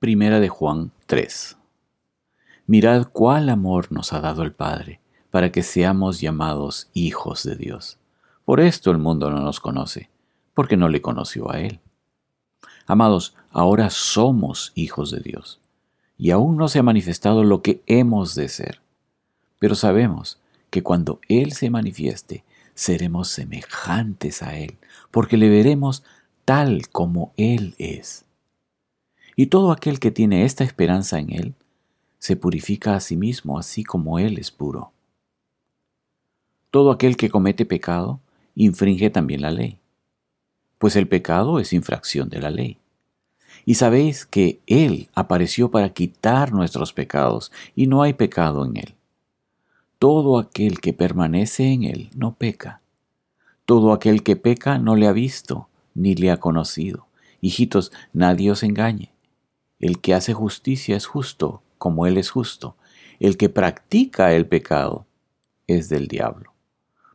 Primera de Juan 3. Mirad cuál amor nos ha dado el Padre, para que seamos llamados hijos de Dios. Por esto el mundo no nos conoce, porque no le conoció a Él. Amados, ahora somos hijos de Dios, y aún no se ha manifestado lo que hemos de ser. Pero sabemos que cuando Él se manifieste, seremos semejantes a Él, porque le veremos tal como Él es. Y todo aquel que tiene esta esperanza en Él, se purifica a sí mismo así como Él es puro. Todo aquel que comete pecado, infringe también la ley, pues el pecado es infracción de la ley. Y sabéis que Él apareció para quitar nuestros pecados, y no hay pecado en Él. Todo aquel que permanece en Él no peca. Todo aquel que peca no le ha visto, ni le ha conocido. Hijitos, nadie os engañe. El que hace justicia es justo, como Él es justo. El que practica el pecado es del diablo,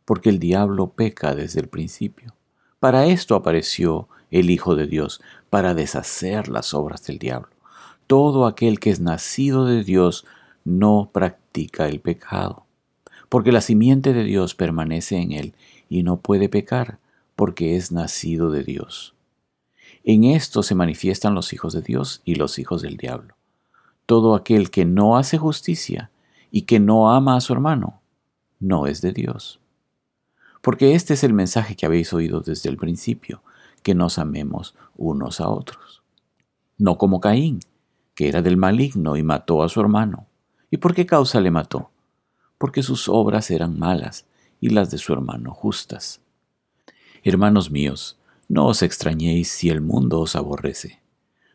porque el diablo peca desde el principio. Para esto apareció el Hijo de Dios, para deshacer las obras del diablo. Todo aquel que es nacido de Dios no practica el pecado, porque la simiente de Dios permanece en él y no puede pecar, porque es nacido de Dios. En esto se manifiestan los hijos de Dios y los hijos del diablo. Todo aquel que no hace justicia y que no ama a su hermano, no es de Dios. Porque este es el mensaje que habéis oído desde el principio, que nos amemos unos a otros. No como Caín, que era del maligno y mató a su hermano. ¿Y por qué causa le mató? Porque sus obras eran malas y las de su hermano justas. Hermanos míos, no os extrañéis si el mundo os aborrece.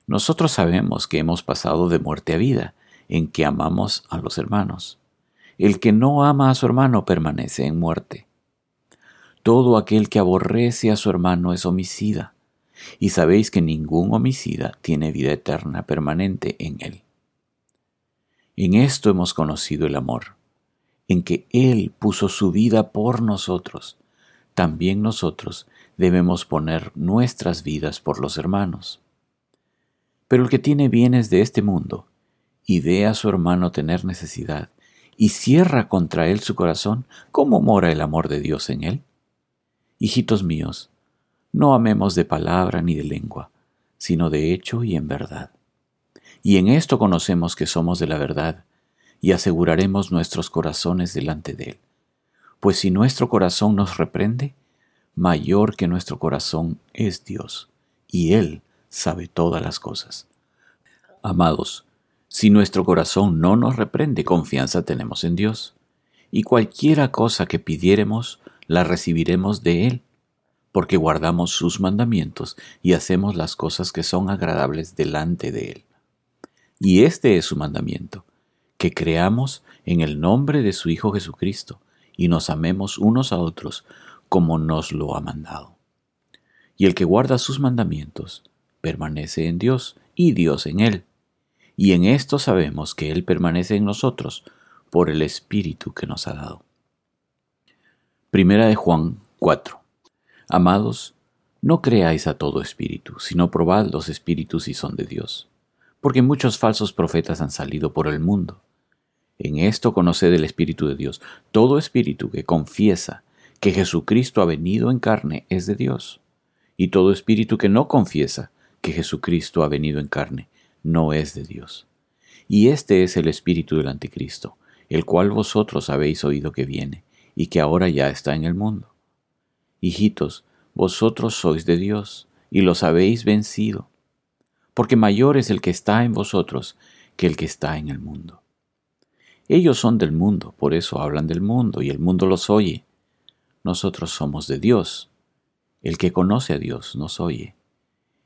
Nosotros sabemos que hemos pasado de muerte a vida, en que amamos a los hermanos. El que no ama a su hermano permanece en muerte. Todo aquel que aborrece a su hermano es homicida, y sabéis que ningún homicida tiene vida eterna permanente en él. En esto hemos conocido el amor, en que Él puso su vida por nosotros. También nosotros debemos poner nuestras vidas por los hermanos. Pero el que tiene bienes de este mundo y ve a su hermano tener necesidad y cierra contra él su corazón, ¿cómo mora el amor de Dios en él? Hijitos míos, no amemos de palabra ni de lengua, sino de hecho y en verdad. Y en esto conocemos que somos de la verdad, y aseguraremos nuestros corazones delante de Él. Pues si nuestro corazón nos reprende, mayor que nuestro corazón es Dios, y Él sabe todas las cosas. Amados, si nuestro corazón no nos reprende, confianza tenemos en Dios, y cualquiera cosa que pidiéremos, la recibiremos de Él, porque guardamos sus mandamientos y hacemos las cosas que son agradables delante de Él. Y este es su mandamiento, que creamos en el nombre de su Hijo Jesucristo, y nos amemos unos a otros como nos lo ha mandado. Y el que guarda sus mandamientos permanece en Dios y Dios en él. Y en esto sabemos que Él permanece en nosotros por el Espíritu que nos ha dado. Primera de Juan 4. Amados, no creáis a todo espíritu, sino probad los espíritus si son de Dios, porque muchos falsos profetas han salido por el mundo. En esto conoced el Espíritu de Dios. Todo espíritu que confiesa que Jesucristo ha venido en carne es de Dios. Y todo espíritu que no confiesa que Jesucristo ha venido en carne no es de Dios. Y este es el espíritu del anticristo, el cual vosotros habéis oído que viene, y que ahora ya está en el mundo. Hijitos, vosotros sois de Dios, y los habéis vencido, porque mayor es el que está en vosotros que el que está en el mundo. Ellos son del mundo, por eso hablan del mundo, y el mundo los oye, nosotros somos de Dios. El que conoce a Dios nos oye.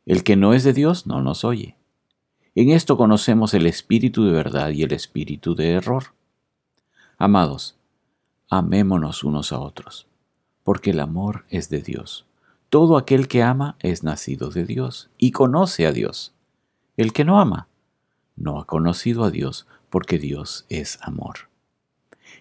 El que no es de Dios no nos oye. En esto conocemos el espíritu de verdad y el espíritu de error. Amados, amémonos unos a otros, porque el amor es de Dios. Todo aquel que ama es nacido de Dios y conoce a Dios. El que no ama no ha conocido a Dios, porque Dios es amor.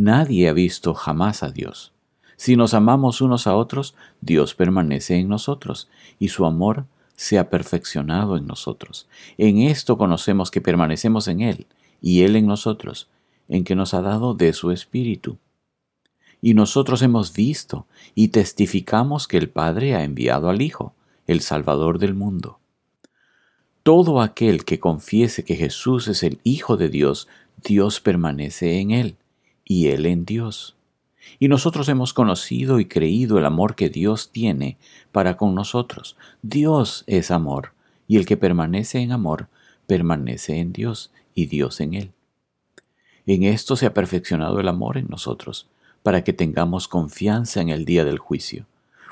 Nadie ha visto jamás a Dios. Si nos amamos unos a otros, Dios permanece en nosotros, y su amor se ha perfeccionado en nosotros. En esto conocemos que permanecemos en Él, y Él en nosotros, en que nos ha dado de su Espíritu. Y nosotros hemos visto y testificamos que el Padre ha enviado al Hijo, el Salvador del mundo. Todo aquel que confiese que Jesús es el Hijo de Dios, Dios permanece en él y él en Dios. Y nosotros hemos conocido y creído el amor que Dios tiene para con nosotros. Dios es amor, y el que permanece en amor, permanece en Dios y Dios en él. En esto se ha perfeccionado el amor en nosotros, para que tengamos confianza en el día del juicio,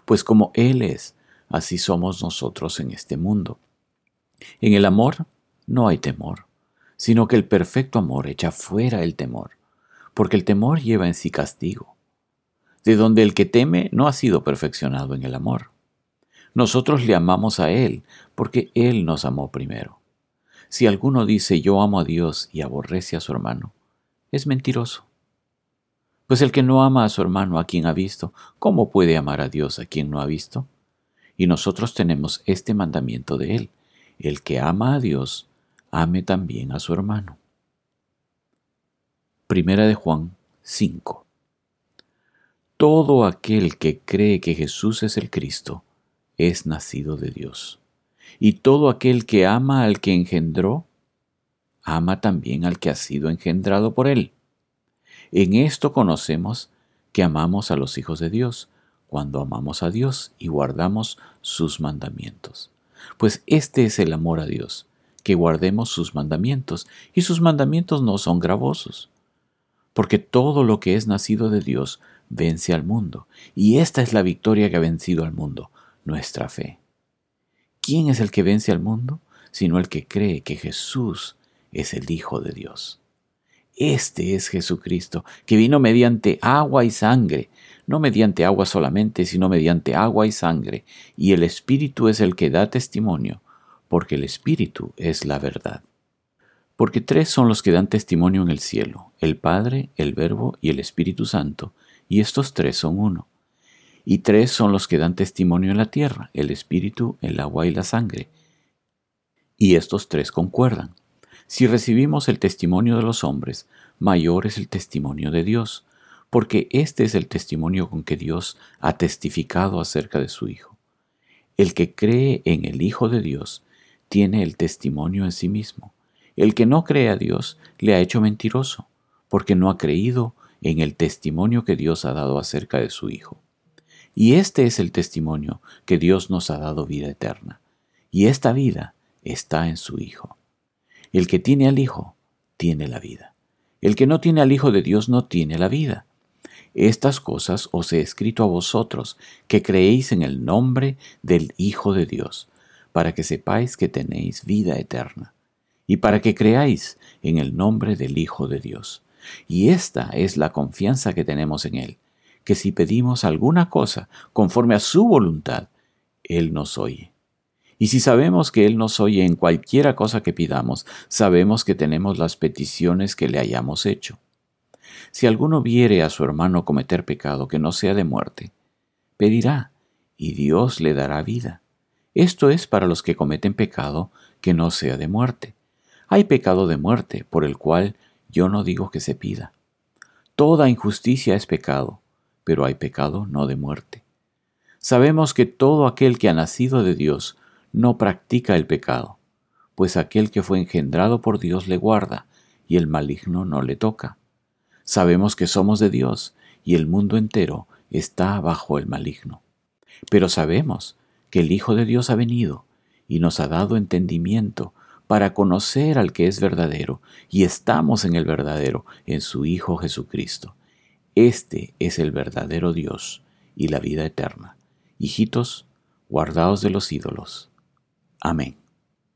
pues como Él es, así somos nosotros en este mundo. En el amor no hay temor, sino que el perfecto amor echa fuera el temor, porque el temor lleva en sí castigo, de donde el que teme no ha sido perfeccionado en el amor. Nosotros le amamos a Él, porque Él nos amó primero. Si alguno dice yo amo a Dios y aborrece a su hermano, es mentiroso. Pues el que no ama a su hermano a quien ha visto, ¿cómo puede amar a Dios a quien no ha visto? Y nosotros tenemos este mandamiento de Él. El que ama a Dios, ame también a su hermano. Primera de Juan 5. Todo aquel que cree que Jesús es el Cristo es nacido de Dios. Y todo aquel que ama al que engendró, ama también al que ha sido engendrado por él. En esto conocemos que amamos a los hijos de Dios, cuando amamos a Dios y guardamos sus mandamientos. Pues este es el amor a Dios, que guardemos sus mandamientos, y sus mandamientos no son gravosos. Porque todo lo que es nacido de Dios vence al mundo, y esta es la victoria que ha vencido al mundo, nuestra fe. ¿Quién es el que vence al mundo? Sino el que cree que Jesús es el Hijo de Dios. Este es Jesucristo, que vino mediante agua y sangre, no mediante agua solamente, sino mediante agua y sangre, y el Espíritu es el que da testimonio, porque el Espíritu es la verdad. Porque tres son los que dan testimonio en el cielo, el Padre, el Verbo y el Espíritu Santo, y estos tres son uno. Y tres son los que dan testimonio en la tierra, el Espíritu, el agua y la sangre. Y estos tres concuerdan. Si recibimos el testimonio de los hombres, mayor es el testimonio de Dios, porque este es el testimonio con que Dios ha testificado acerca de su Hijo. El que cree en el Hijo de Dios tiene el testimonio en sí mismo. El que no cree a Dios le ha hecho mentiroso, porque no ha creído en el testimonio que Dios ha dado acerca de su Hijo. Y este es el testimonio que Dios nos ha dado vida eterna. Y esta vida está en su Hijo. El que tiene al Hijo, tiene la vida. El que no tiene al Hijo de Dios no tiene la vida. Estas cosas os he escrito a vosotros, que creéis en el nombre del Hijo de Dios, para que sepáis que tenéis vida eterna, y para que creáis en el nombre del Hijo de Dios. Y esta es la confianza que tenemos en Él, que si pedimos alguna cosa conforme a su voluntad, Él nos oye. Y si sabemos que Él nos oye en cualquiera cosa que pidamos, sabemos que tenemos las peticiones que le hayamos hecho. Si alguno viere a su hermano cometer pecado que no sea de muerte, pedirá, y Dios le dará vida. Esto es para los que cometen pecado que no sea de muerte. Hay pecado de muerte, por el cual yo no digo que se pida. Toda injusticia es pecado, pero hay pecado no de muerte. Sabemos que todo aquel que ha nacido de Dios no practica el pecado, pues aquel que fue engendrado por Dios le guarda, y el maligno no le toca. Sabemos que somos de Dios, y el mundo entero está bajo el maligno. Pero sabemos que el Hijo de Dios ha venido, y nos ha dado entendimiento para conocer al que es verdadero, y estamos en el verdadero, en su Hijo Jesucristo. Este es el verdadero Dios y la vida eterna. Hijitos, guardaos de los ídolos Amén.